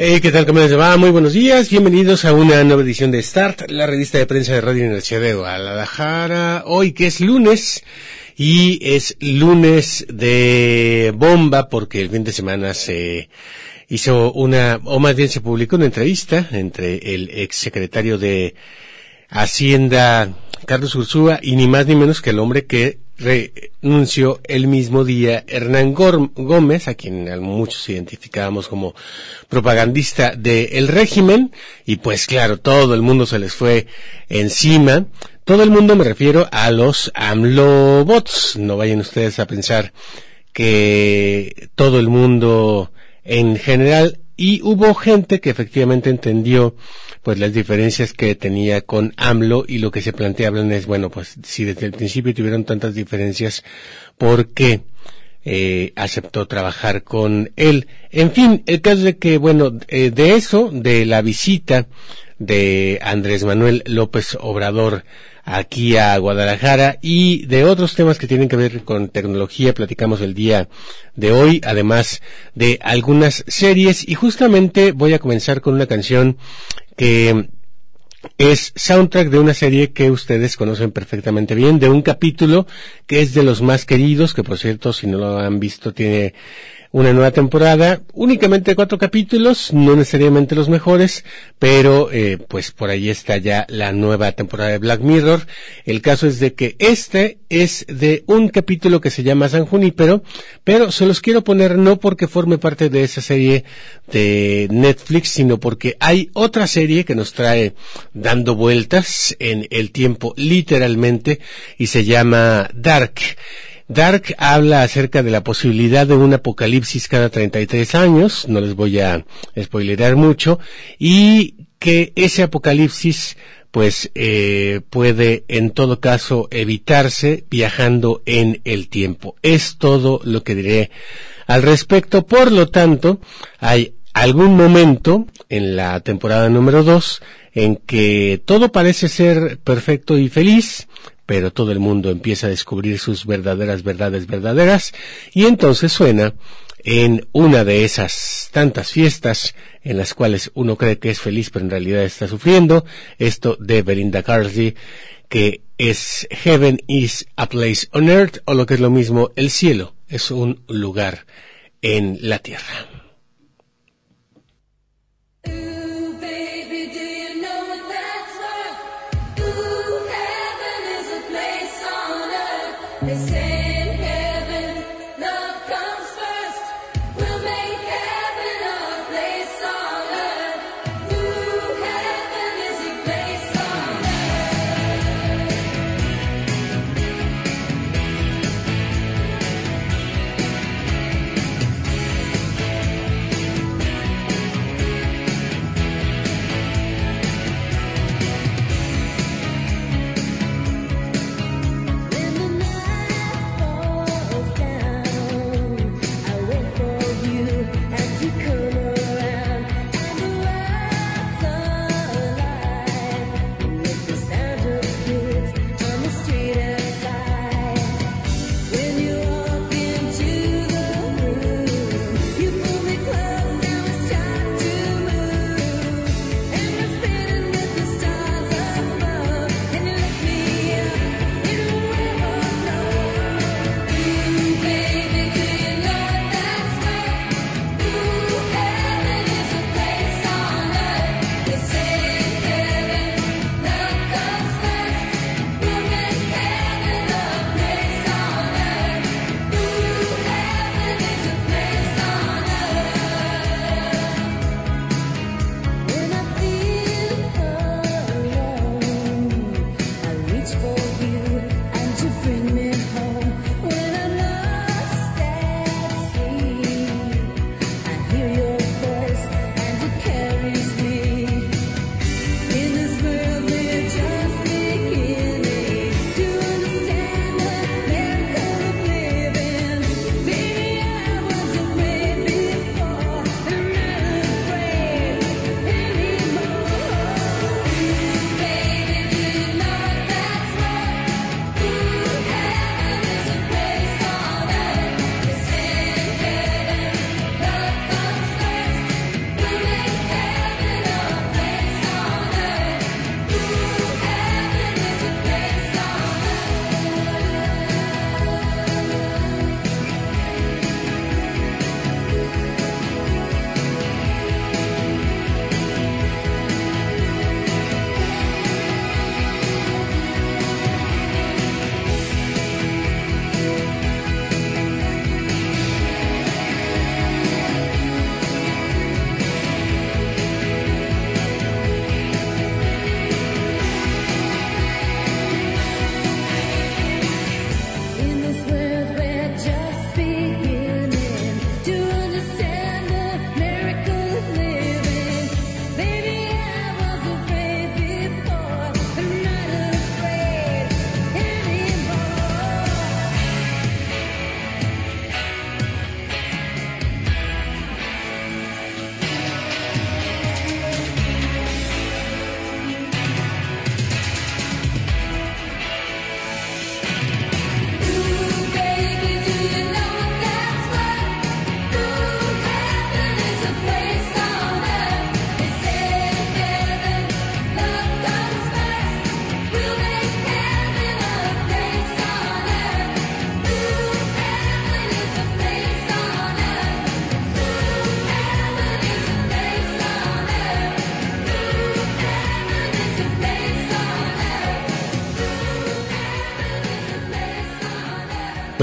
Hey, ¿qué tal? ¿Cómo les va? Muy buenos días. Bienvenidos a una nueva edición de Start, la revista de prensa de Radio Universidad de Guadalajara. Hoy que es lunes y es lunes de bomba porque el fin de semana se hizo una, o más bien se publicó una entrevista entre el ex secretario de Hacienda, Carlos Ursúa, y ni más ni menos que el hombre que renunció el mismo día Hernán Gómez, a quien muchos identificábamos como propagandista del régimen, y pues claro, todo el mundo se les fue encima. Todo el mundo me refiero a los AMLO-bots. No vayan ustedes a pensar que todo el mundo en general y hubo gente que efectivamente entendió pues las diferencias que tenía con AMLO y lo que se planteaban es bueno pues si desde el principio tuvieron tantas diferencias ¿por qué eh, aceptó trabajar con él? En fin, el caso de que bueno eh, de eso de la visita de Andrés Manuel López Obrador aquí a Guadalajara. Y de otros temas que tienen que ver con tecnología platicamos el día de hoy, además de algunas series. Y justamente voy a comenzar con una canción que es soundtrack de una serie que ustedes conocen perfectamente bien, de un capítulo que es de los más queridos, que por cierto, si no lo han visto, tiene una nueva temporada, únicamente cuatro capítulos, no necesariamente los mejores, pero eh, pues por ahí está ya la nueva temporada de Black Mirror. El caso es de que este es de un capítulo que se llama San Junípero, pero se los quiero poner no porque forme parte de esa serie de Netflix, sino porque hay otra serie que nos trae dando vueltas en el tiempo literalmente y se llama Dark. Dark habla acerca de la posibilidad de un apocalipsis cada 33 años, no les voy a spoilerar mucho, y que ese apocalipsis pues eh, puede en todo caso evitarse viajando en el tiempo. Es todo lo que diré al respecto. Por lo tanto, hay algún momento en la temporada número 2 en que todo parece ser perfecto y feliz, pero todo el mundo empieza a descubrir sus verdaderas verdades verdaderas y entonces suena en una de esas tantas fiestas en las cuales uno cree que es feliz pero en realidad está sufriendo, esto de Belinda Carsley que es Heaven is a place on earth o lo que es lo mismo, el cielo es un lugar en la tierra.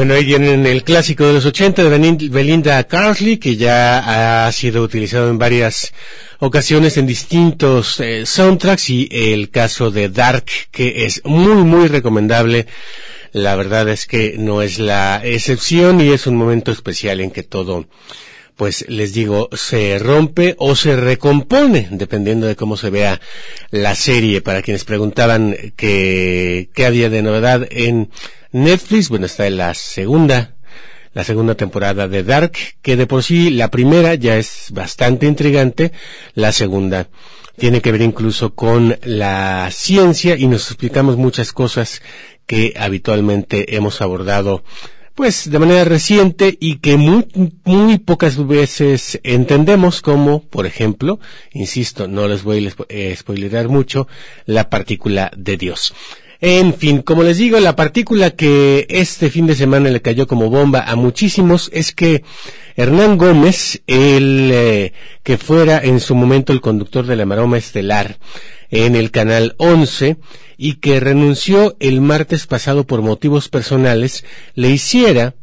Bueno, ahí tienen el clásico de los 80 de Belinda Carsley, que ya ha sido utilizado en varias ocasiones en distintos eh, soundtracks y el caso de Dark, que es muy, muy recomendable. La verdad es que no es la excepción y es un momento especial en que todo pues les digo, se rompe o se recompone, dependiendo de cómo se vea la serie. Para quienes preguntaban qué había de novedad en Netflix, bueno, está en la segunda, la segunda temporada de Dark, que de por sí la primera ya es bastante intrigante, la segunda tiene que ver incluso con la ciencia y nos explicamos muchas cosas que habitualmente hemos abordado pues de manera reciente y que muy, muy pocas veces entendemos como, por ejemplo, insisto, no les voy a eh, spoilerar mucho, la partícula de Dios. En fin, como les digo, la partícula que este fin de semana le cayó como bomba a muchísimos es que Hernán Gómez, el eh, que fuera en su momento el conductor de la Maroma Estelar en el canal 11 y que renunció el martes pasado por motivos personales, le hiciera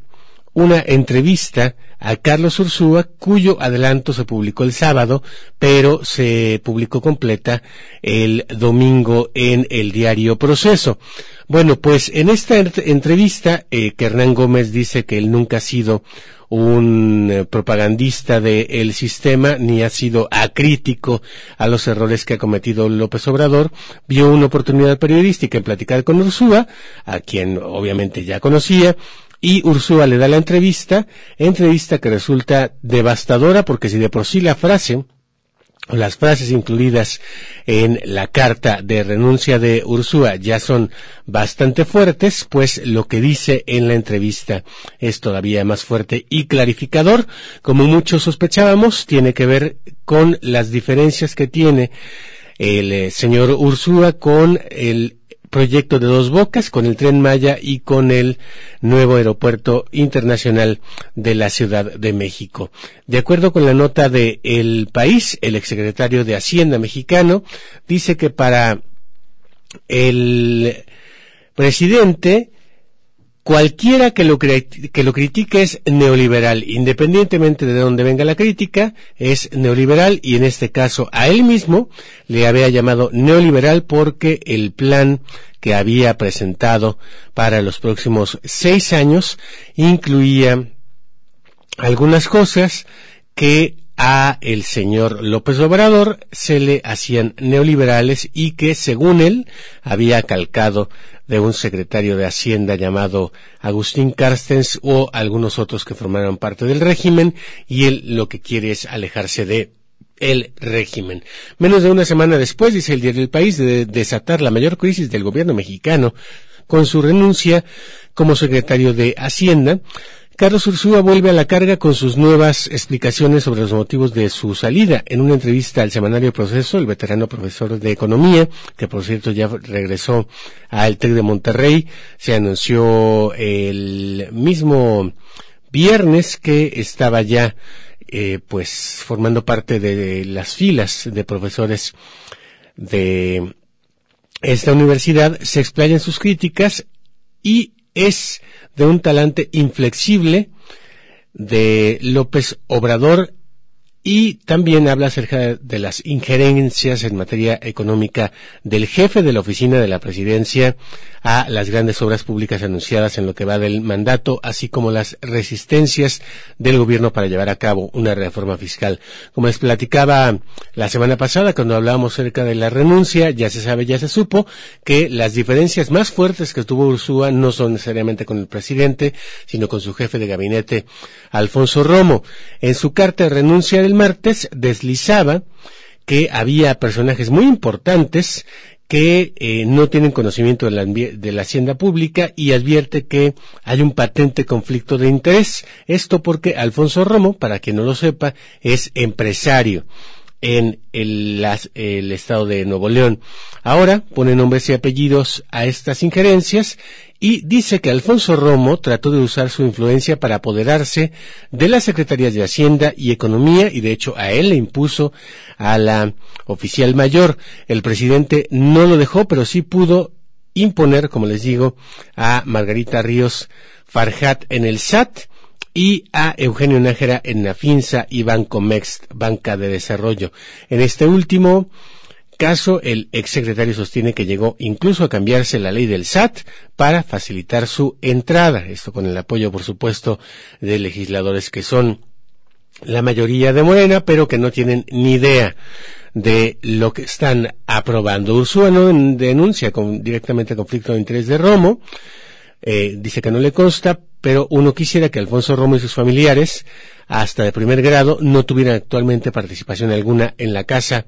una entrevista a Carlos Ursúa, cuyo adelanto se publicó el sábado, pero se publicó completa el domingo en el diario Proceso. Bueno, pues en esta entrevista, eh, que Hernán Gómez dice que él nunca ha sido un eh, propagandista del sistema ni ha sido acrítico a los errores que ha cometido López Obrador, vio una oportunidad periodística en platicar con Ursúa, a quien obviamente ya conocía, y Ursúa le da la entrevista, entrevista que resulta devastadora porque si de por sí la frase las frases incluidas en la carta de renuncia de Ursúa ya son bastante fuertes, pues lo que dice en la entrevista es todavía más fuerte y clarificador. Como muchos sospechábamos, tiene que ver con las diferencias que tiene el eh, señor Ursúa con el proyecto de dos bocas con el tren Maya y con el nuevo aeropuerto internacional de la Ciudad de México. De acuerdo con la nota de El País, el exsecretario de Hacienda mexicano dice que para el presidente Cualquiera que lo, que lo critique es neoliberal, independientemente de dónde venga la crítica, es neoliberal y en este caso a él mismo le había llamado neoliberal porque el plan que había presentado para los próximos seis años incluía algunas cosas que a el señor López Obrador se le hacían neoliberales y que según él había calcado de un secretario de Hacienda llamado Agustín Carstens o algunos otros que formaron parte del régimen y él lo que quiere es alejarse de el régimen. Menos de una semana después, dice el diario del País, de desatar la mayor crisis del gobierno mexicano con su renuncia como secretario de Hacienda, Carlos Ursúa vuelve a la carga con sus nuevas explicaciones sobre los motivos de su salida. En una entrevista al semanario Proceso, el veterano profesor de Economía, que por cierto ya regresó al TEC de Monterrey, se anunció el mismo viernes que estaba ya eh, pues formando parte de las filas de profesores de esta universidad, se explayan sus críticas y es de un talante inflexible de López Obrador y también habla acerca de las injerencias en materia económica del jefe de la oficina de la presidencia a las grandes obras públicas anunciadas en lo que va del mandato, así como las resistencias del gobierno para llevar a cabo una reforma fiscal. Como les platicaba la semana pasada, cuando hablábamos acerca de la renuncia, ya se sabe, ya se supo que las diferencias más fuertes que tuvo Ursúa no son necesariamente con el presidente, sino con su jefe de gabinete, Alfonso Romo. En su carta de renuncia del martes deslizaba que había personajes muy importantes que eh, no tienen conocimiento de la, de la, hacienda pública y advierte que hay un patente conflicto de interés. Esto porque Alfonso Romo, para quien no lo sepa, es empresario en el, estado de Nuevo León. Ahora pone nombres y apellidos a estas injerencias y dice que Alfonso Romo trató de usar su influencia para apoderarse de las secretarías de Hacienda y Economía y de hecho a él le impuso a la oficial mayor. El presidente no lo dejó, pero sí pudo imponer, como les digo, a Margarita Ríos Farhat en el SAT y a Eugenio Nájera en la FINSA y Banco Mex, Banca de Desarrollo. En este último caso, el exsecretario sostiene que llegó incluso a cambiarse la ley del SAT para facilitar su entrada. Esto con el apoyo, por supuesto, de legisladores que son la mayoría de Morena, pero que no tienen ni idea de lo que están aprobando. Ursúa no denuncia con, directamente conflicto de interés de Romo, eh, dice que no le consta, pero uno quisiera que Alfonso Romo y sus familiares, hasta de primer grado, no tuvieran actualmente participación alguna en la casa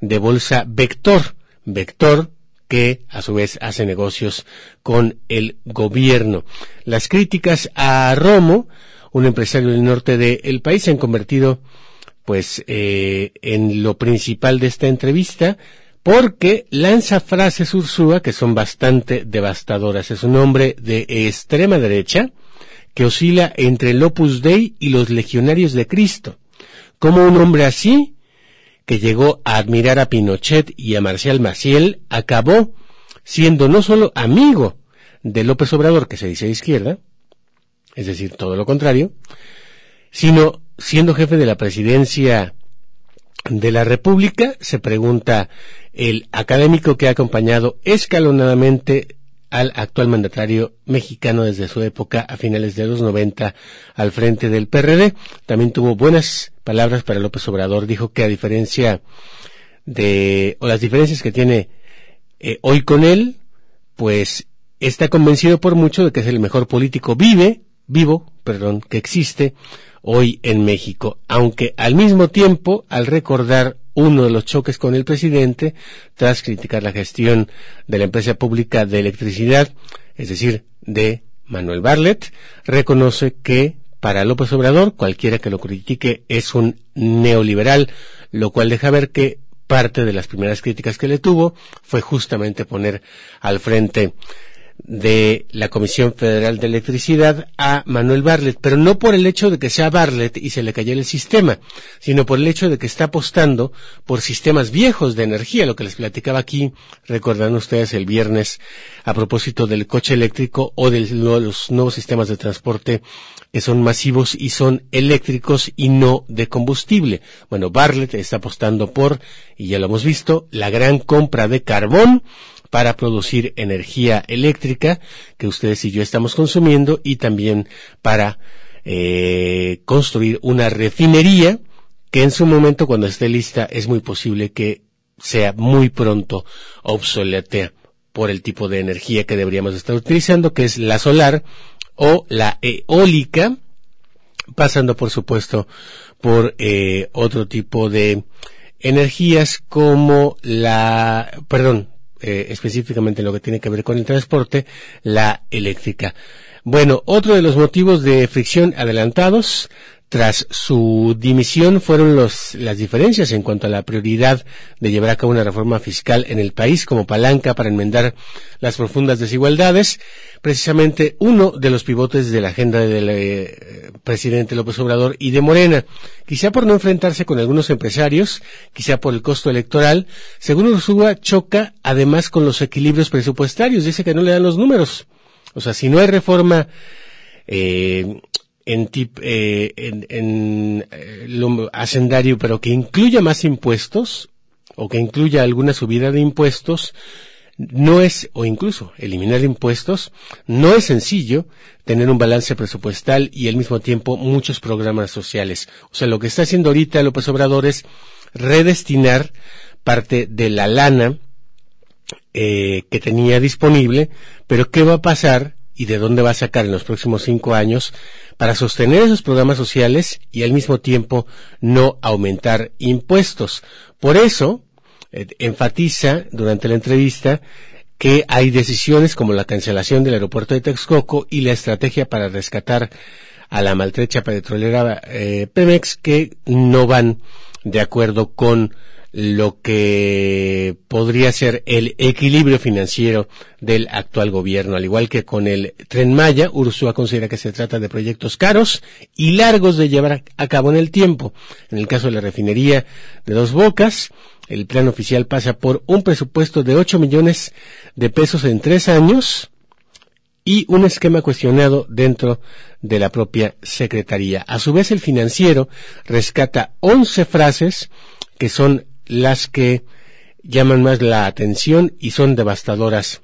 de bolsa Vector. Vector, que a su vez hace negocios con el gobierno. Las críticas a Romo, un empresario del norte del país, se han convertido pues eh, en lo principal de esta entrevista porque lanza frases Ursúa que son bastante devastadoras. Es un hombre de extrema derecha que oscila entre el Opus Dei y los legionarios de Cristo. Como un hombre así, que llegó a admirar a Pinochet y a Marcial Maciel, acabó siendo no solo amigo de López Obrador, que se dice de izquierda, es decir, todo lo contrario, sino siendo jefe de la presidencia de la República, se pregunta el académico que ha acompañado escalonadamente al actual mandatario mexicano desde su época a finales de los 90 al frente del PRD. También tuvo buenas palabras para López Obrador. Dijo que a diferencia de, o las diferencias que tiene eh, hoy con él, pues está convencido por mucho de que es el mejor político vive, vivo, perdón, que existe hoy en México, aunque al mismo tiempo, al recordar uno de los choques con el presidente, tras criticar la gestión de la empresa pública de electricidad, es decir, de Manuel Barlet, reconoce que para López Obrador, cualquiera que lo critique es un neoliberal, lo cual deja ver que parte de las primeras críticas que le tuvo fue justamente poner al frente de la Comisión Federal de Electricidad a Manuel Barlet, pero no por el hecho de que sea Barlet y se le cayera el sistema, sino por el hecho de que está apostando por sistemas viejos de energía, lo que les platicaba aquí, recordarán ustedes el viernes a propósito del coche eléctrico o de los nuevos sistemas de transporte que son masivos y son eléctricos y no de combustible. Bueno, Barlet está apostando por, y ya lo hemos visto, la gran compra de carbón, para producir energía eléctrica que ustedes y yo estamos consumiendo y también para eh, construir una refinería que en su momento cuando esté lista es muy posible que sea muy pronto obsoleta por el tipo de energía que deberíamos estar utilizando, que es la solar o la eólica, pasando por supuesto por eh, otro tipo de energías como la, perdón, eh, específicamente en lo que tiene que ver con el transporte, la eléctrica. Bueno, otro de los motivos de fricción adelantados tras su dimisión fueron los, las diferencias en cuanto a la prioridad de llevar a cabo una reforma fiscal en el país como palanca para enmendar las profundas desigualdades. Precisamente uno de los pivotes de la agenda del eh, presidente López Obrador y de Morena. Quizá por no enfrentarse con algunos empresarios, quizá por el costo electoral, según Ursúa choca además con los equilibrios presupuestarios. Dice que no le dan los números. O sea, si no hay reforma eh, en, tip, eh, en, en eh, lo hacendario, pero que incluya más impuestos o que incluya alguna subida de impuestos, no es, o incluso eliminar impuestos, no es sencillo tener un balance presupuestal y al mismo tiempo muchos programas sociales. O sea, lo que está haciendo ahorita López Obrador es redestinar parte de la lana eh, que tenía disponible, pero ¿qué va a pasar y de dónde va a sacar en los próximos cinco años para sostener esos programas sociales y al mismo tiempo no aumentar impuestos. Por eso, eh, enfatiza durante la entrevista que hay decisiones como la cancelación del aeropuerto de Texcoco y la estrategia para rescatar a la maltrecha petrolera eh, Pemex que no van de acuerdo con lo que podría ser el equilibrio financiero del actual gobierno. Al igual que con el tren Maya, Ursúa considera que se trata de proyectos caros y largos de llevar a cabo en el tiempo. En el caso de la refinería de Dos Bocas, el plan oficial pasa por un presupuesto de 8 millones de pesos en tres años y un esquema cuestionado dentro de la propia Secretaría. A su vez, el financiero rescata 11 frases que son las que llaman más la atención y son devastadoras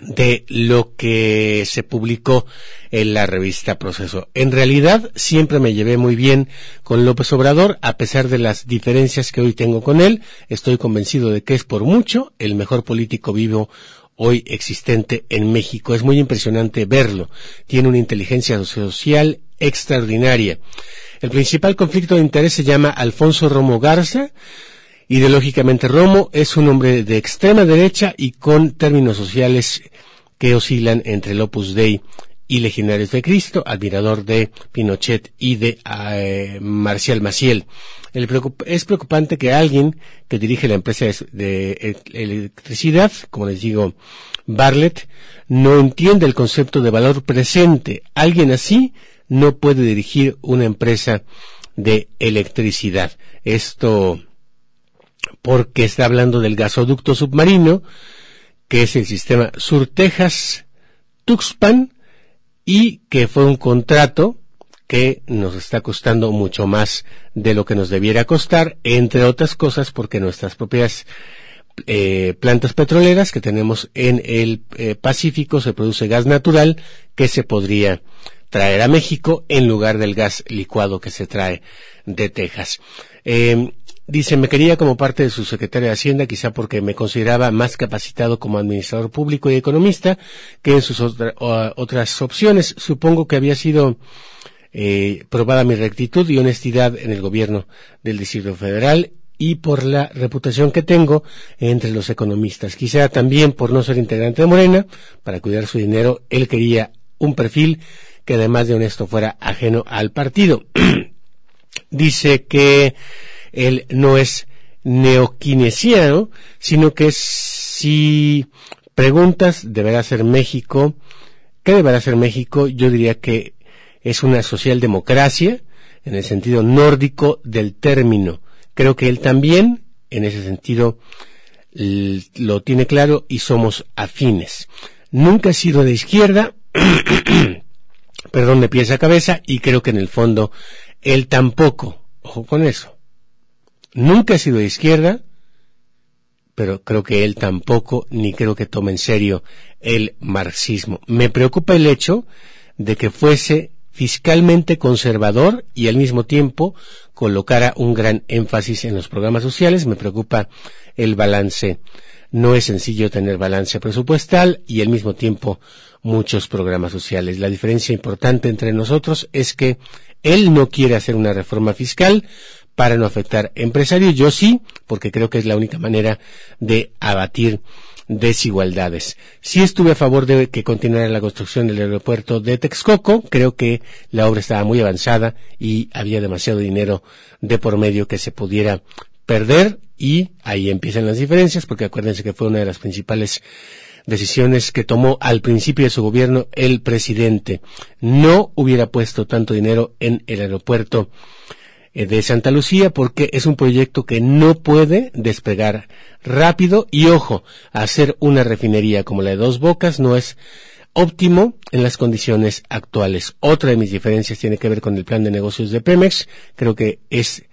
de lo que se publicó en la revista Proceso. En realidad, siempre me llevé muy bien con López Obrador, a pesar de las diferencias que hoy tengo con él. Estoy convencido de que es por mucho el mejor político vivo hoy existente en México. Es muy impresionante verlo. Tiene una inteligencia social extraordinaria. El principal conflicto de interés se llama Alfonso Romo Garza. Ideológicamente Romo es un hombre de extrema derecha y con términos sociales que oscilan entre el Opus Dei y Legionarios de Cristo, admirador de Pinochet y de eh, Marcial Maciel. es preocupante que alguien que dirige la empresa de electricidad, como les digo, Barlett, no entiende el concepto de valor presente. Alguien así no puede dirigir una empresa de electricidad. Esto porque está hablando del gasoducto submarino, que es el sistema Sur Texas Tuxpan, y que fue un contrato que nos está costando mucho más de lo que nos debiera costar, entre otras cosas porque nuestras propias eh, plantas petroleras que tenemos en el eh, Pacífico se produce gas natural que se podría traer a México en lugar del gas licuado que se trae de Texas. Eh, Dice, me quería como parte de su secretaria de Hacienda, quizá porque me consideraba más capacitado como administrador público y economista que en sus otras opciones. Supongo que había sido eh, probada mi rectitud y honestidad en el gobierno del Distrito Federal y por la reputación que tengo entre los economistas. Quizá también por no ser integrante de Morena, para cuidar su dinero, él quería un perfil que además de honesto fuera ajeno al partido. Dice que él no es neoquinesiano, sino que si preguntas, deberá ser México, ¿qué deberá ser México? Yo diría que es una socialdemocracia, en el sentido nórdico del término. Creo que él también, en ese sentido, lo tiene claro y somos afines. Nunca he sido de izquierda, perdón, de pies a cabeza, y creo que en el fondo él tampoco. Ojo con eso. Nunca ha sido de izquierda, pero creo que él tampoco, ni creo que tome en serio el marxismo. Me preocupa el hecho de que fuese fiscalmente conservador y al mismo tiempo colocara un gran énfasis en los programas sociales. Me preocupa el balance. No es sencillo tener balance presupuestal y al mismo tiempo muchos programas sociales. La diferencia importante entre nosotros es que él no quiere hacer una reforma fiscal, para no afectar empresarios. Yo sí, porque creo que es la única manera de abatir desigualdades. Sí estuve a favor de que continuara la construcción del aeropuerto de Texcoco. Creo que la obra estaba muy avanzada y había demasiado dinero de por medio que se pudiera perder y ahí empiezan las diferencias porque acuérdense que fue una de las principales decisiones que tomó al principio de su gobierno el presidente. No hubiera puesto tanto dinero en el aeropuerto de Santa Lucía porque es un proyecto que no puede despegar rápido y ojo, hacer una refinería como la de Dos Bocas no es óptimo en las condiciones actuales. Otra de mis diferencias tiene que ver con el plan de negocios de Pemex. Creo que es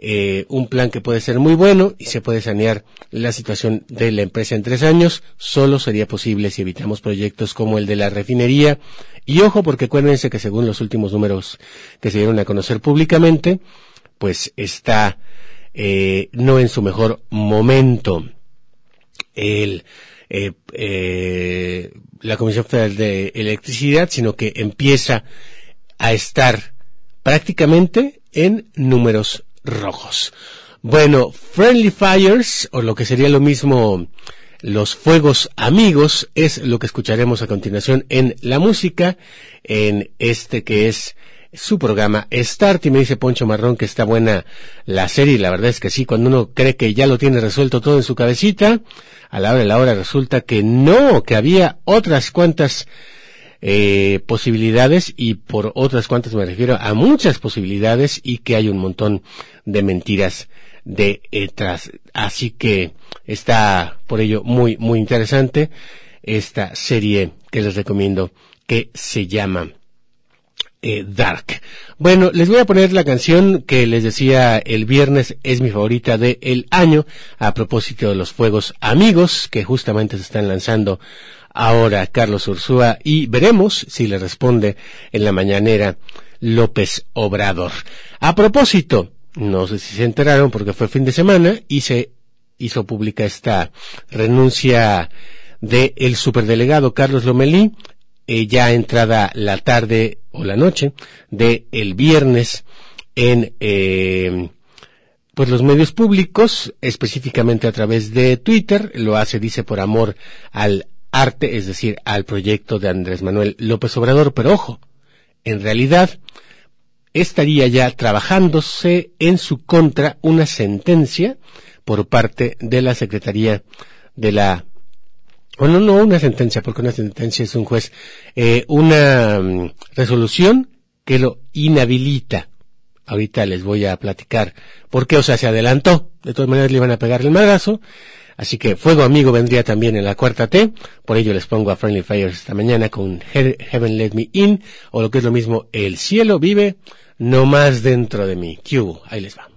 eh, un plan que puede ser muy bueno y se puede sanear la situación de la empresa en tres años. Solo sería posible si evitamos proyectos como el de la refinería. Y ojo, porque acuérdense que según los últimos números que se dieron a conocer públicamente, pues está eh, no en su mejor momento. El, eh, eh, la Comisión Federal de Electricidad, sino que empieza a estar prácticamente en números rojos. Bueno, Friendly Fires, o lo que sería lo mismo los fuegos amigos, es lo que escucharemos a continuación en la música, en este que es su programa Start y me dice Poncho Marrón que está buena la serie y la verdad es que sí, cuando uno cree que ya lo tiene resuelto todo en su cabecita, a la hora de la hora resulta que no, que había otras cuantas eh, posibilidades y por otras cuantas me refiero a muchas posibilidades y que hay un montón de mentiras detrás. Así que está por ello muy, muy interesante. esta serie que les recomiendo que se llama eh, Dark. Bueno, les voy a poner la canción que les decía el viernes es mi favorita de el año a propósito de los fuegos amigos que justamente se están lanzando ahora Carlos Ursúa y veremos si le responde en la mañanera López Obrador. A propósito, no sé si se enteraron porque fue fin de semana y se hizo pública esta renuncia de el superdelegado Carlos Lomelí, eh, ya entrada la tarde o la noche de el viernes en eh, pues los medios públicos, específicamente a través de Twitter, lo hace, dice, por amor al arte, es decir, al proyecto de Andrés Manuel López Obrador, pero ojo, en realidad estaría ya trabajándose en su contra una sentencia por parte de la Secretaría de la bueno, no una sentencia, porque una sentencia es un juez, eh, una mm, resolución que lo inhabilita. Ahorita les voy a platicar por qué, o sea, se adelantó. De todas maneras le iban a pegar el madrazo. Así que Fuego Amigo vendría también en la cuarta T. Por ello les pongo a Friendly Fires esta mañana con Heaven Let Me In, o lo que es lo mismo, El cielo vive no más dentro de mí. Q, ahí les va.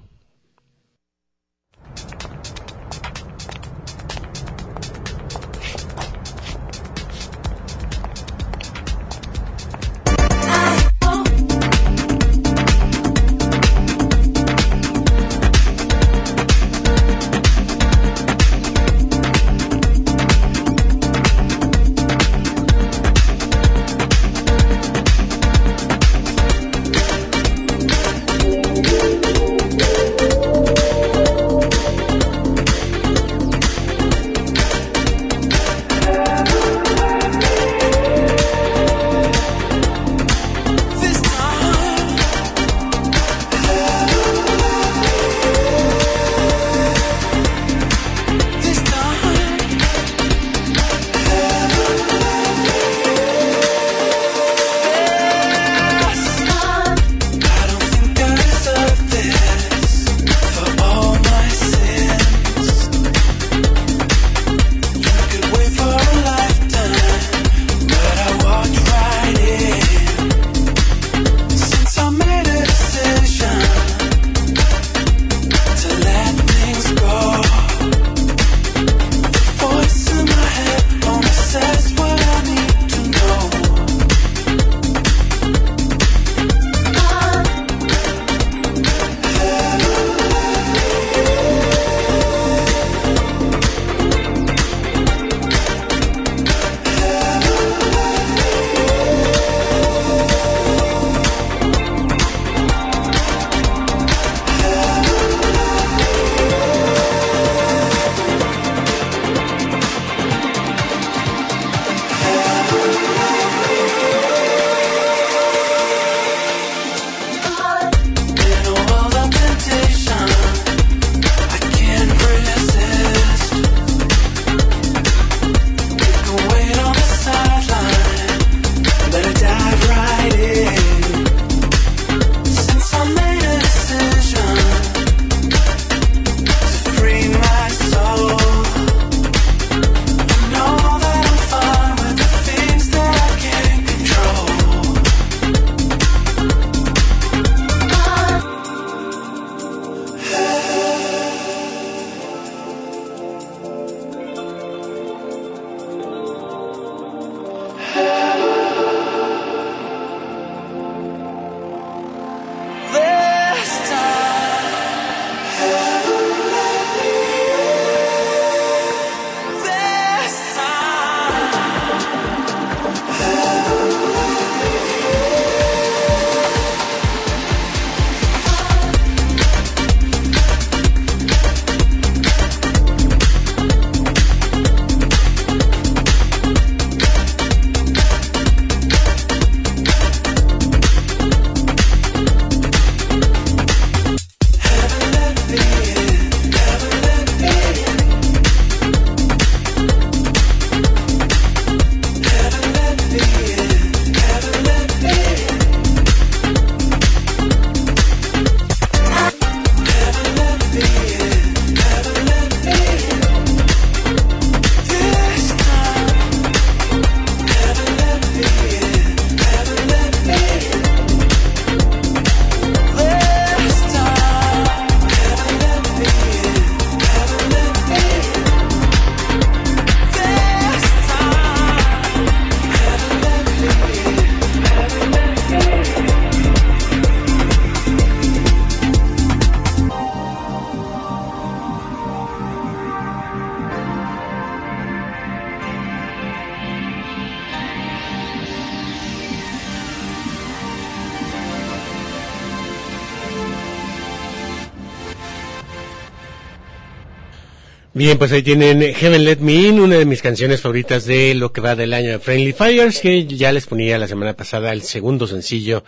Bien, pues ahí tienen Heaven Let Me In, una de mis canciones favoritas de lo que va del año de Friendly Fires, que ya les ponía la semana pasada el segundo sencillo.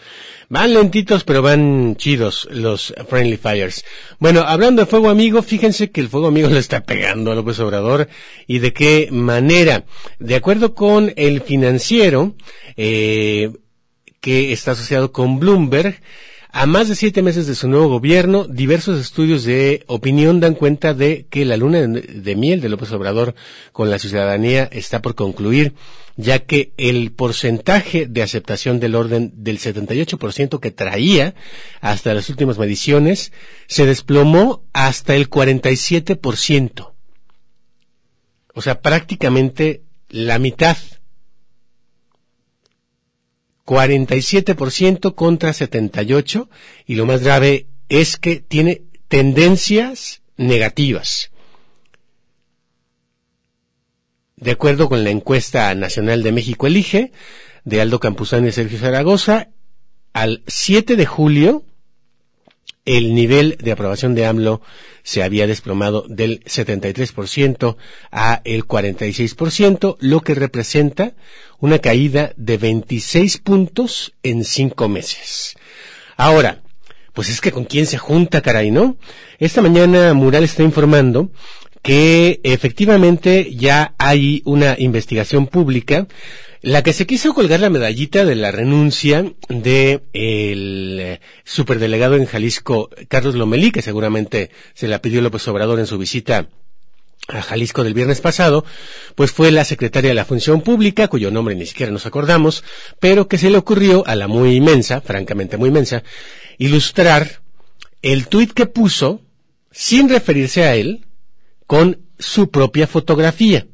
Van lentitos, pero van chidos los Friendly Fires. Bueno, hablando de Fuego Amigo, fíjense que el Fuego Amigo le está pegando a López Obrador y de qué manera. De acuerdo con el financiero, eh, que está asociado con Bloomberg, a más de siete meses de su nuevo gobierno, diversos estudios de opinión dan cuenta de que la luna de miel de López Obrador con la ciudadanía está por concluir, ya que el porcentaje de aceptación del orden del 78% que traía hasta las últimas mediciones se desplomó hasta el 47%. O sea, prácticamente la mitad 47% contra 78% y lo más grave es que tiene tendencias negativas. De acuerdo con la encuesta nacional de México Elige, de Aldo Campuzano y Sergio Zaragoza, al 7 de julio, el nivel de aprobación de AMLO se había desplomado del 73% a el 46%, lo que representa una caída de 26 puntos en cinco meses. Ahora, pues es que con quién se junta, caray, ¿no? Esta mañana Mural está informando que efectivamente ya hay una investigación pública la que se quiso colgar la medallita de la renuncia de el eh, superdelegado en Jalisco, Carlos Lomelí, que seguramente se la pidió López Obrador en su visita a Jalisco del viernes pasado, pues fue la secretaria de la Función Pública, cuyo nombre ni siquiera nos acordamos, pero que se le ocurrió a la muy inmensa, francamente muy inmensa, ilustrar el tuit que puso, sin referirse a él, con su propia fotografía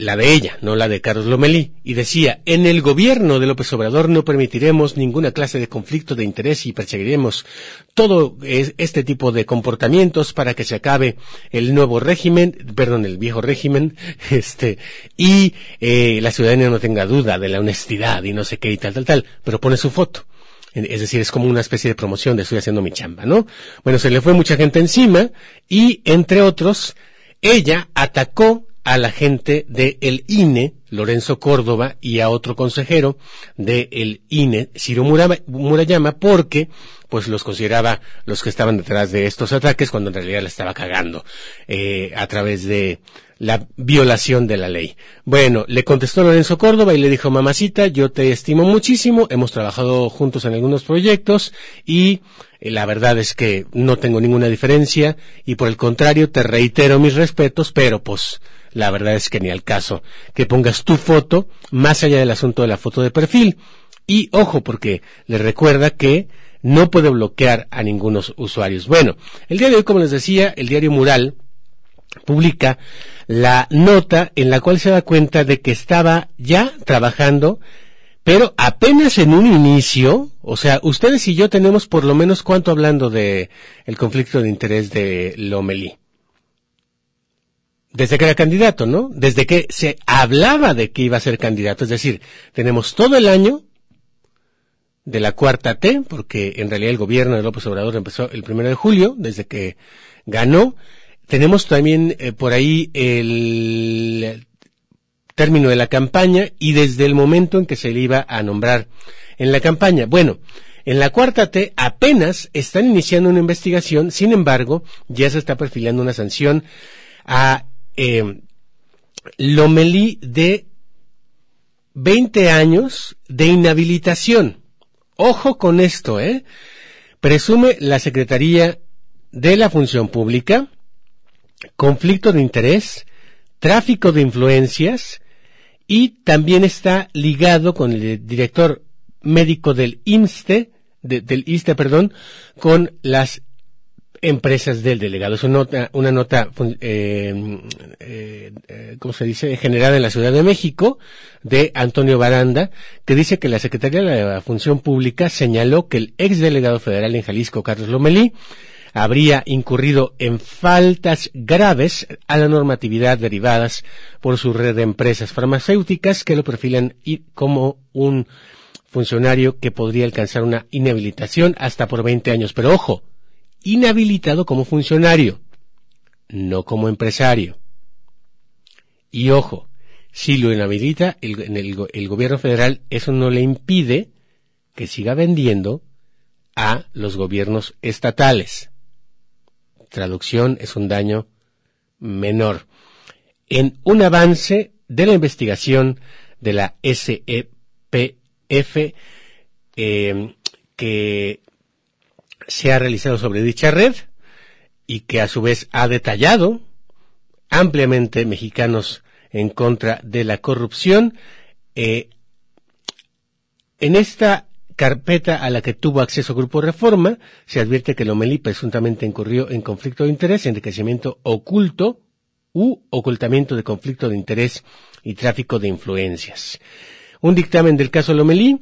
la de ella, no la de Carlos Lomelí, y decía, en el gobierno de López Obrador no permitiremos ninguna clase de conflicto de interés y perseguiremos todo este tipo de comportamientos para que se acabe el nuevo régimen, perdón, el viejo régimen, este, y eh, la ciudadanía no tenga duda de la honestidad y no sé qué y tal, tal, tal, pero pone su foto. Es decir, es como una especie de promoción de estoy haciendo mi chamba, ¿no? Bueno, se le fue mucha gente encima y, entre otros, ella atacó a la gente del el INE, Lorenzo Córdoba, y a otro consejero del el INE, Ciro Murayama, porque pues los consideraba los que estaban detrás de estos ataques cuando en realidad le estaba cagando eh, a través de la violación de la ley. Bueno, le contestó Lorenzo Córdoba y le dijo, mamacita, yo te estimo muchísimo, hemos trabajado juntos en algunos proyectos y eh, la verdad es que no tengo ninguna diferencia y por el contrario te reitero mis respetos, pero pues la verdad es que ni al caso que pongas tu foto más allá del asunto de la foto de perfil. Y ojo, porque le recuerda que no puede bloquear a ningunos usuarios. Bueno, el día de hoy, como les decía, el diario Mural publica la nota en la cual se da cuenta de que estaba ya trabajando, pero apenas en un inicio, o sea, ustedes y yo tenemos por lo menos cuánto hablando de el conflicto de interés de Lomelí desde que era candidato, ¿no? Desde que se hablaba de que iba a ser candidato. Es decir, tenemos todo el año de la cuarta T, porque en realidad el gobierno de López Obrador empezó el primero de julio, desde que ganó. Tenemos también eh, por ahí el término de la campaña y desde el momento en que se le iba a nombrar en la campaña. Bueno, en la cuarta T apenas están iniciando una investigación, sin embargo, ya se está perfilando una sanción a eh, Lomelí de 20 años de inhabilitación. Ojo con esto, ¿eh? Presume la Secretaría de la Función Pública conflicto de interés, tráfico de influencias y también está ligado con el director médico del INSTE, del ISTE, perdón, con las empresas del delegado. Es una nota, una nota eh, eh, eh, ¿cómo se dice?, generada en la Ciudad de México, de Antonio Baranda, que dice que la Secretaría de la Función Pública señaló que el ex delegado federal en Jalisco, Carlos Lomelí, habría incurrido en faltas graves a la normatividad derivadas por su red de empresas farmacéuticas que lo perfilan como un funcionario que podría alcanzar una inhabilitación hasta por 20 años. Pero ojo, inhabilitado como funcionario. no como empresario. Y ojo, si lo inhabilita el, el, gobierno federal, eso no le impide que siga vendiendo a los gobiernos estatales. Traducción es un daño menor. En un avance de la investigación de la SEPF, eh, que se ha realizado sobre dicha red y que a su vez ha detallado ampliamente mexicanos en contra de la corrupción. Eh, en esta carpeta a la que tuvo acceso Grupo Reforma, se advierte que Lomelí presuntamente incurrió en conflicto de interés, enriquecimiento oculto u ocultamiento de conflicto de interés y tráfico de influencias. Un dictamen del caso Lomelí,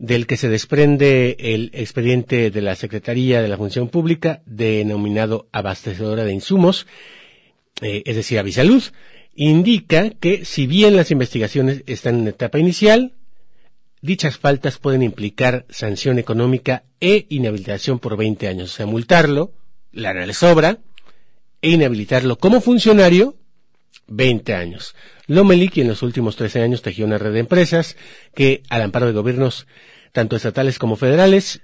del que se desprende el expediente de la Secretaría de la Función Pública, denominado abastecedora de insumos, eh, es decir, Avisalud, indica que si bien las investigaciones están en etapa inicial, dichas faltas pueden implicar sanción económica e inhabilitación por 20 años. O sea, multarlo, la sobra, e inhabilitarlo como funcionario 20 años. Lomeli, en los últimos 13 años tejió una red de empresas que, al amparo de gobiernos tanto estatales como federales,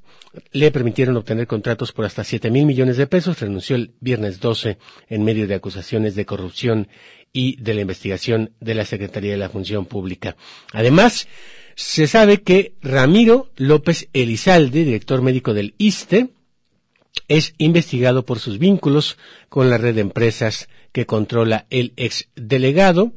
le permitieron obtener contratos por hasta 7 mil millones de pesos. Renunció el viernes 12 en medio de acusaciones de corrupción y de la investigación de la Secretaría de la Función Pública. Además, se sabe que Ramiro López Elizalde, director médico del ISTE, es investigado por sus vínculos con la red de empresas que controla el ex delegado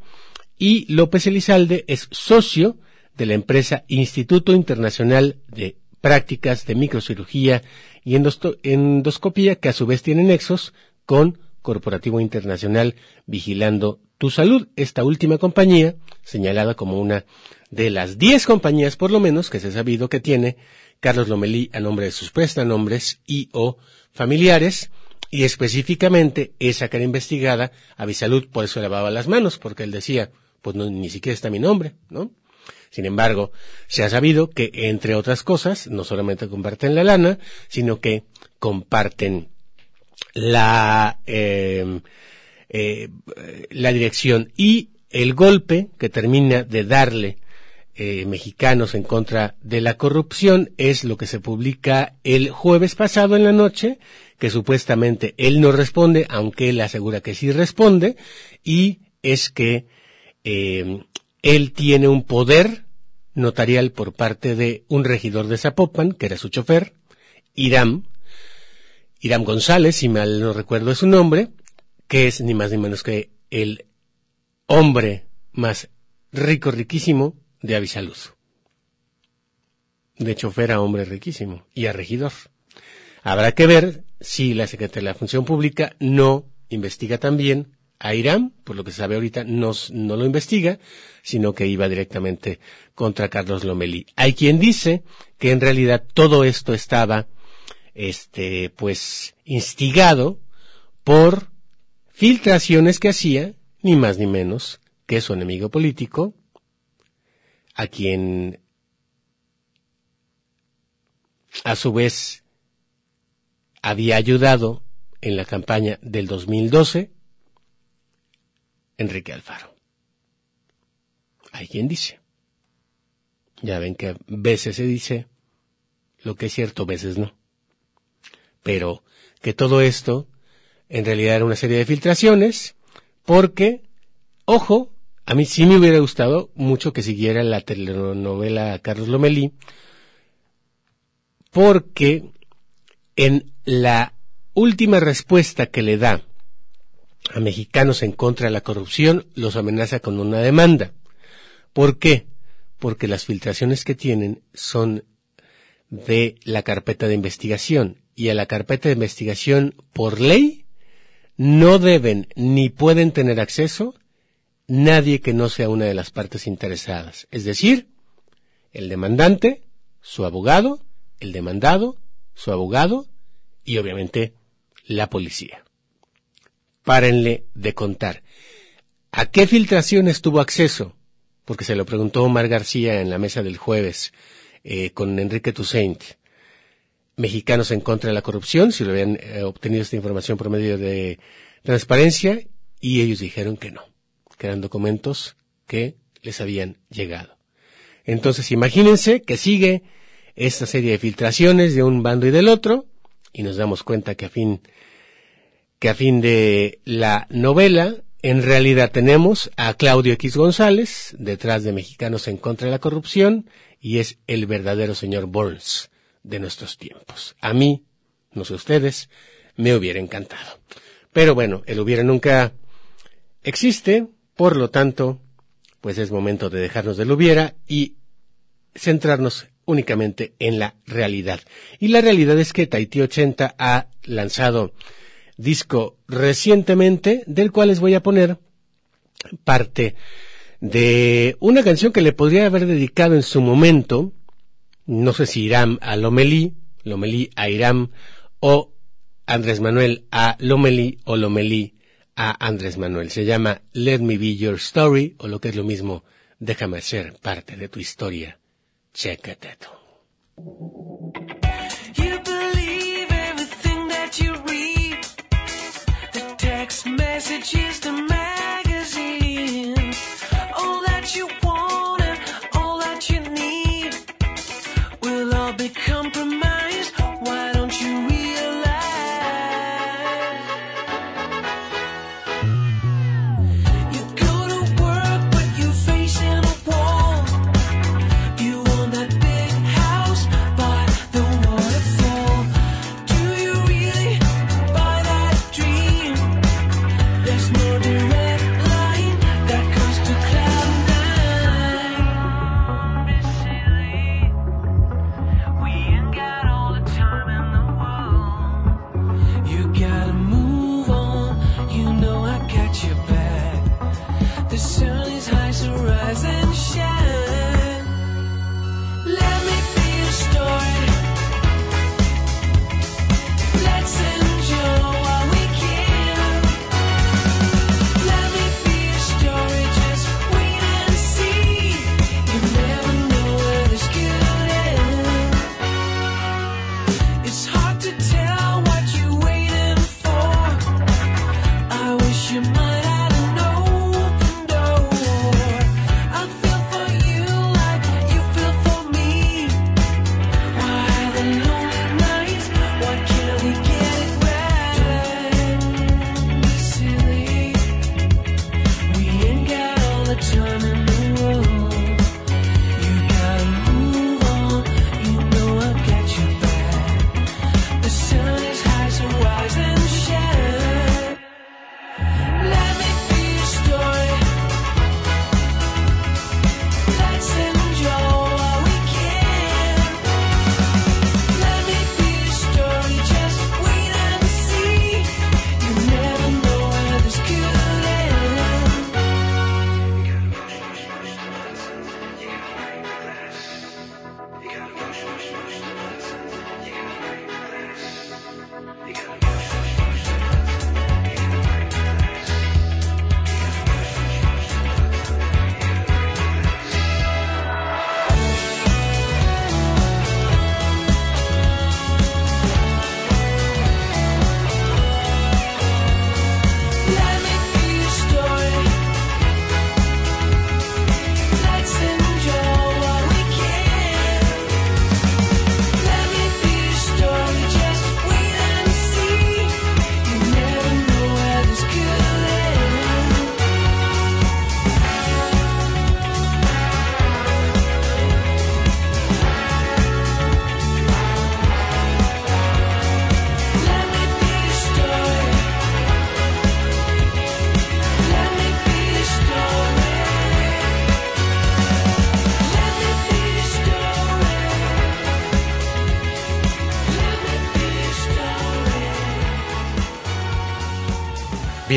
y López Elizalde es socio de la empresa Instituto Internacional de Prácticas de Microcirugía y Endoscopía que a su vez tiene nexos con Corporativo Internacional Vigilando Tu Salud, esta última compañía señalada como una de las diez compañías por lo menos que se ha sabido que tiene Carlos Lomelí a nombre de sus prestanombres y o familiares, y específicamente esa que era investigada, a Bisalud por eso lavaba las manos, porque él decía, pues no, ni siquiera está mi nombre, ¿no? Sin embargo, se ha sabido que, entre otras cosas, no solamente comparten la lana, sino que comparten la, eh, eh, la dirección y el golpe que termina de darle eh, mexicanos en contra de la corrupción es lo que se publica el jueves pasado en la noche, que supuestamente él no responde, aunque él asegura que sí responde, y es que eh, él tiene un poder notarial por parte de un regidor de Zapopan, que era su chofer, Iram, Iram González, si mal no recuerdo su nombre, que es ni más ni menos que el hombre más rico, riquísimo de Avisaluz. De chofer a hombre riquísimo y a regidor. Habrá que ver si la Secretaría de la Función Pública no investiga también a Irán, por lo que se sabe ahorita, no, no lo investiga, sino que iba directamente contra Carlos Lomelí. Hay quien dice que en realidad todo esto estaba, este, pues, instigado por filtraciones que hacía, ni más ni menos, que su enemigo político, a quien a su vez había ayudado en la campaña del 2012 Enrique Alfaro. Hay quien dice. Ya ven que a veces se dice lo que es cierto, a veces no. Pero que todo esto en realidad era una serie de filtraciones porque, ojo, a mí sí me hubiera gustado mucho que siguiera la telenovela Carlos Lomelí, porque en la última respuesta que le da a mexicanos en contra de la corrupción, los amenaza con una demanda. ¿Por qué? Porque las filtraciones que tienen son de la carpeta de investigación y a la carpeta de investigación por ley no deben ni pueden tener acceso nadie que no sea una de las partes interesadas, es decir, el demandante, su abogado, el demandado, su abogado y obviamente la policía. Párenle de contar. ¿A qué filtraciones tuvo acceso? Porque se lo preguntó Omar García en la mesa del jueves eh, con Enrique Toussaint. Mexicanos en contra de la corrupción, si lo habían eh, obtenido esta información por medio de transparencia, y ellos dijeron que no, que eran documentos que les habían llegado. Entonces imagínense que sigue esta serie de filtraciones de un bando y del otro, y nos damos cuenta que a fin, que a fin de la novela, en realidad tenemos a Claudio X González, detrás de Mexicanos en contra de la corrupción, y es el verdadero señor Burns de nuestros tiempos. A mí, no sé ustedes, me hubiera encantado. Pero bueno, el hubiera nunca existe, por lo tanto, pues es momento de dejarnos del hubiera y centrarnos únicamente en la realidad. Y la realidad es que Tahiti 80 ha lanzado disco recientemente, del cual les voy a poner parte de una canción que le podría haber dedicado en su momento, no sé si Irán a Lomelí, Lomelí a Irán, o Andrés Manuel a Lomelí o Lomelí a Andrés Manuel. Se llama Let Me Be Your Story, o lo que es lo mismo, déjame ser parte de tu historia. Chécate tú. said cheers to me.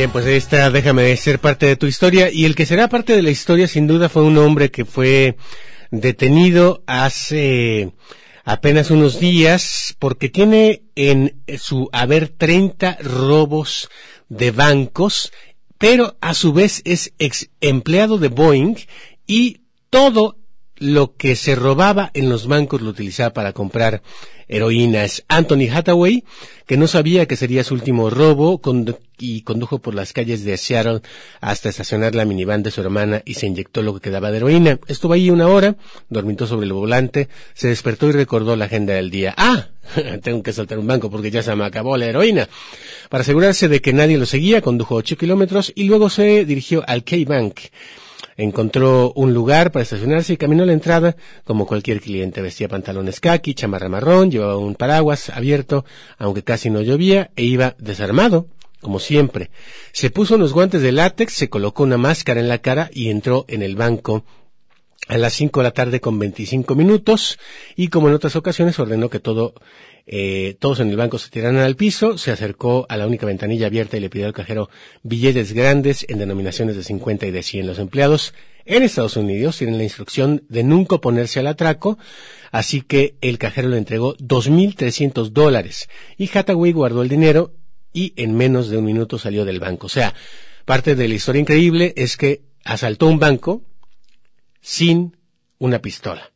Bien, pues está, déjame ser parte de tu historia. Y el que será parte de la historia, sin duda, fue un hombre que fue detenido hace apenas unos días porque tiene en su haber 30 robos de bancos, pero a su vez es ex empleado de Boeing y todo lo que se robaba en los bancos lo utilizaba para comprar heroína. Es Anthony Hathaway, que no sabía que sería su último robo y condujo por las calles de Seattle hasta estacionar la minivan de su hermana y se inyectó lo que quedaba de heroína. Estuvo ahí una hora, dormitó sobre el volante, se despertó y recordó la agenda del día. ¡Ah! Tengo que saltar un banco porque ya se me acabó la heroína. Para asegurarse de que nadie lo seguía, condujo ocho kilómetros y luego se dirigió al K-Bank. Encontró un lugar para estacionarse y caminó a la entrada como cualquier cliente. Vestía pantalones khaki, chamarra marrón, llevaba un paraguas abierto, aunque casi no llovía, e iba desarmado, como siempre. Se puso unos guantes de látex, se colocó una máscara en la cara y entró en el banco a las 5 de la tarde con 25 minutos y como en otras ocasiones ordenó que todo eh, todos en el banco se tiraran al piso, se acercó a la única ventanilla abierta y le pidió al cajero billetes grandes en denominaciones de 50 y de 100. Los empleados en Estados Unidos tienen la instrucción de nunca ponerse al atraco, así que el cajero le entregó 2.300 dólares y Hathaway guardó el dinero y en menos de un minuto salió del banco. O sea, parte de la historia increíble es que asaltó un banco sin una pistola.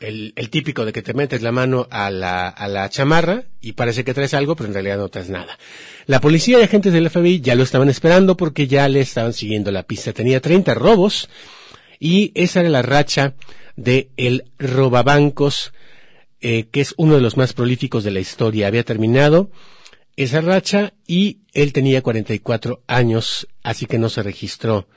El, el típico de que te metes la mano a la, a la chamarra y parece que traes algo, pero en realidad no traes nada. La policía y agentes del FBI ya lo estaban esperando porque ya le estaban siguiendo la pista. Tenía 30 robos y esa era la racha de el robabancos, eh, que es uno de los más prolíficos de la historia. Había terminado esa racha y él tenía 44 años, así que no se registró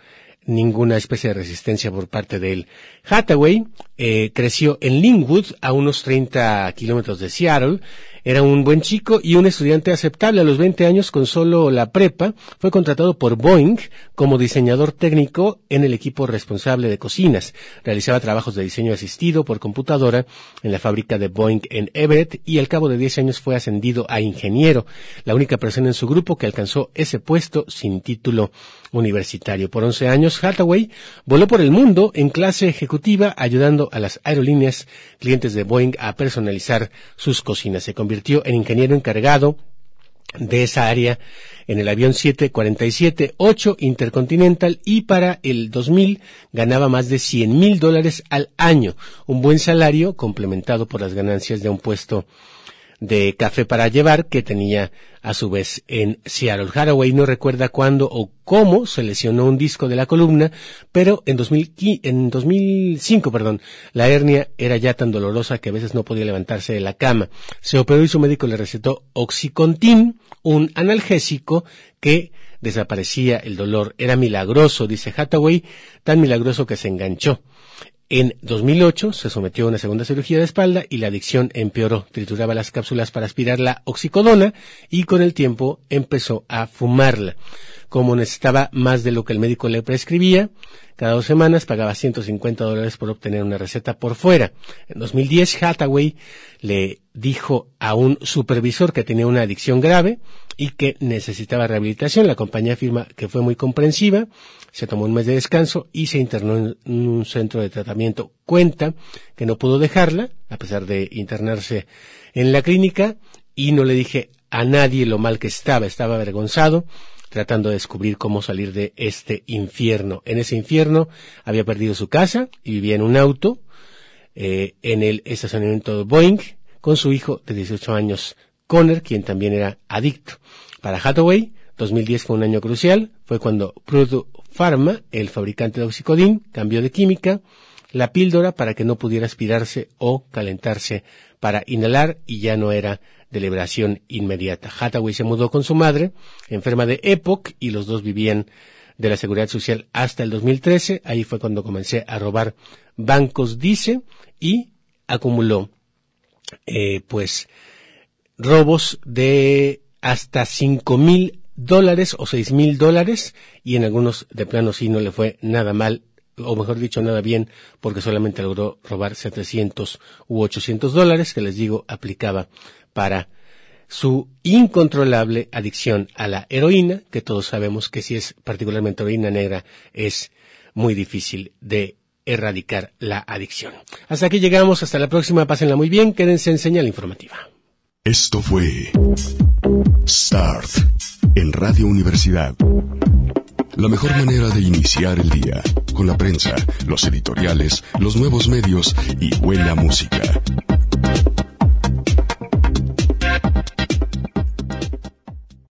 ninguna especie de resistencia por parte de él. Hathaway eh, creció en Linwood, a unos 30 kilómetros de Seattle. Era un buen chico y un estudiante aceptable. A los 20 años, con solo la prepa, fue contratado por Boeing como diseñador técnico en el equipo responsable de cocinas. Realizaba trabajos de diseño asistido por computadora en la fábrica de Boeing en Everett y al cabo de 10 años fue ascendido a ingeniero, la única persona en su grupo que alcanzó ese puesto sin título universitario. Por 11 años, Hathaway voló por el mundo en clase ejecutiva ayudando a las aerolíneas clientes de Boeing a personalizar sus cocinas. Convirtió en ingeniero encargado de esa área en el avión 747-8 Intercontinental y para el 2000 ganaba más de 100 mil dólares al año, un buen salario complementado por las ganancias de un puesto de café para llevar que tenía a su vez en Seattle. Haraway no recuerda cuándo o cómo se lesionó un disco de la columna, pero en, 2000, en 2005, perdón, la hernia era ya tan dolorosa que a veces no podía levantarse de la cama. Se operó y su médico le recetó Oxycontin, un analgésico que desaparecía el dolor. Era milagroso, dice Hathaway, tan milagroso que se enganchó. En 2008 se sometió a una segunda cirugía de espalda y la adicción empeoró. Trituraba las cápsulas para aspirar la oxicodona y con el tiempo empezó a fumarla. Como necesitaba más de lo que el médico le prescribía, cada dos semanas pagaba 150 dólares por obtener una receta por fuera. En 2010 Hathaway le dijo a un supervisor que tenía una adicción grave y que necesitaba rehabilitación. La compañía afirma que fue muy comprensiva, se tomó un mes de descanso y se internó en un centro de tratamiento. Cuenta que no pudo dejarla, a pesar de internarse en la clínica, y no le dije a nadie lo mal que estaba, estaba avergonzado, tratando de descubrir cómo salir de este infierno. En ese infierno había perdido su casa y vivía en un auto, eh, en el estacionamiento de Boeing, con su hijo de 18 años, Connor, quien también era adicto. Para Hathaway, 2010 fue un año crucial, fue cuando Purdue Pharma, el fabricante de oxicodín, cambió de química la píldora para que no pudiera aspirarse o calentarse para inhalar y ya no era de liberación inmediata. Hathaway se mudó con su madre, enferma de EPOC, y los dos vivían de la seguridad social hasta el 2013. Ahí fue cuando comencé a robar bancos, dice, y acumuló, eh, pues, robos de hasta cinco mil dólares o seis mil dólares y en algunos de plano sí no le fue nada mal o mejor dicho nada bien porque solamente logró robar 700 u 800 dólares que les digo aplicaba para su incontrolable adicción a la heroína que todos sabemos que si es particularmente heroína negra es muy difícil de erradicar la adicción. Hasta aquí llegamos, hasta la próxima, pásenla muy bien, quédense en señal informativa. Esto fue Start en Radio Universidad. La mejor manera de iniciar el día, con la prensa, los editoriales, los nuevos medios y buena música.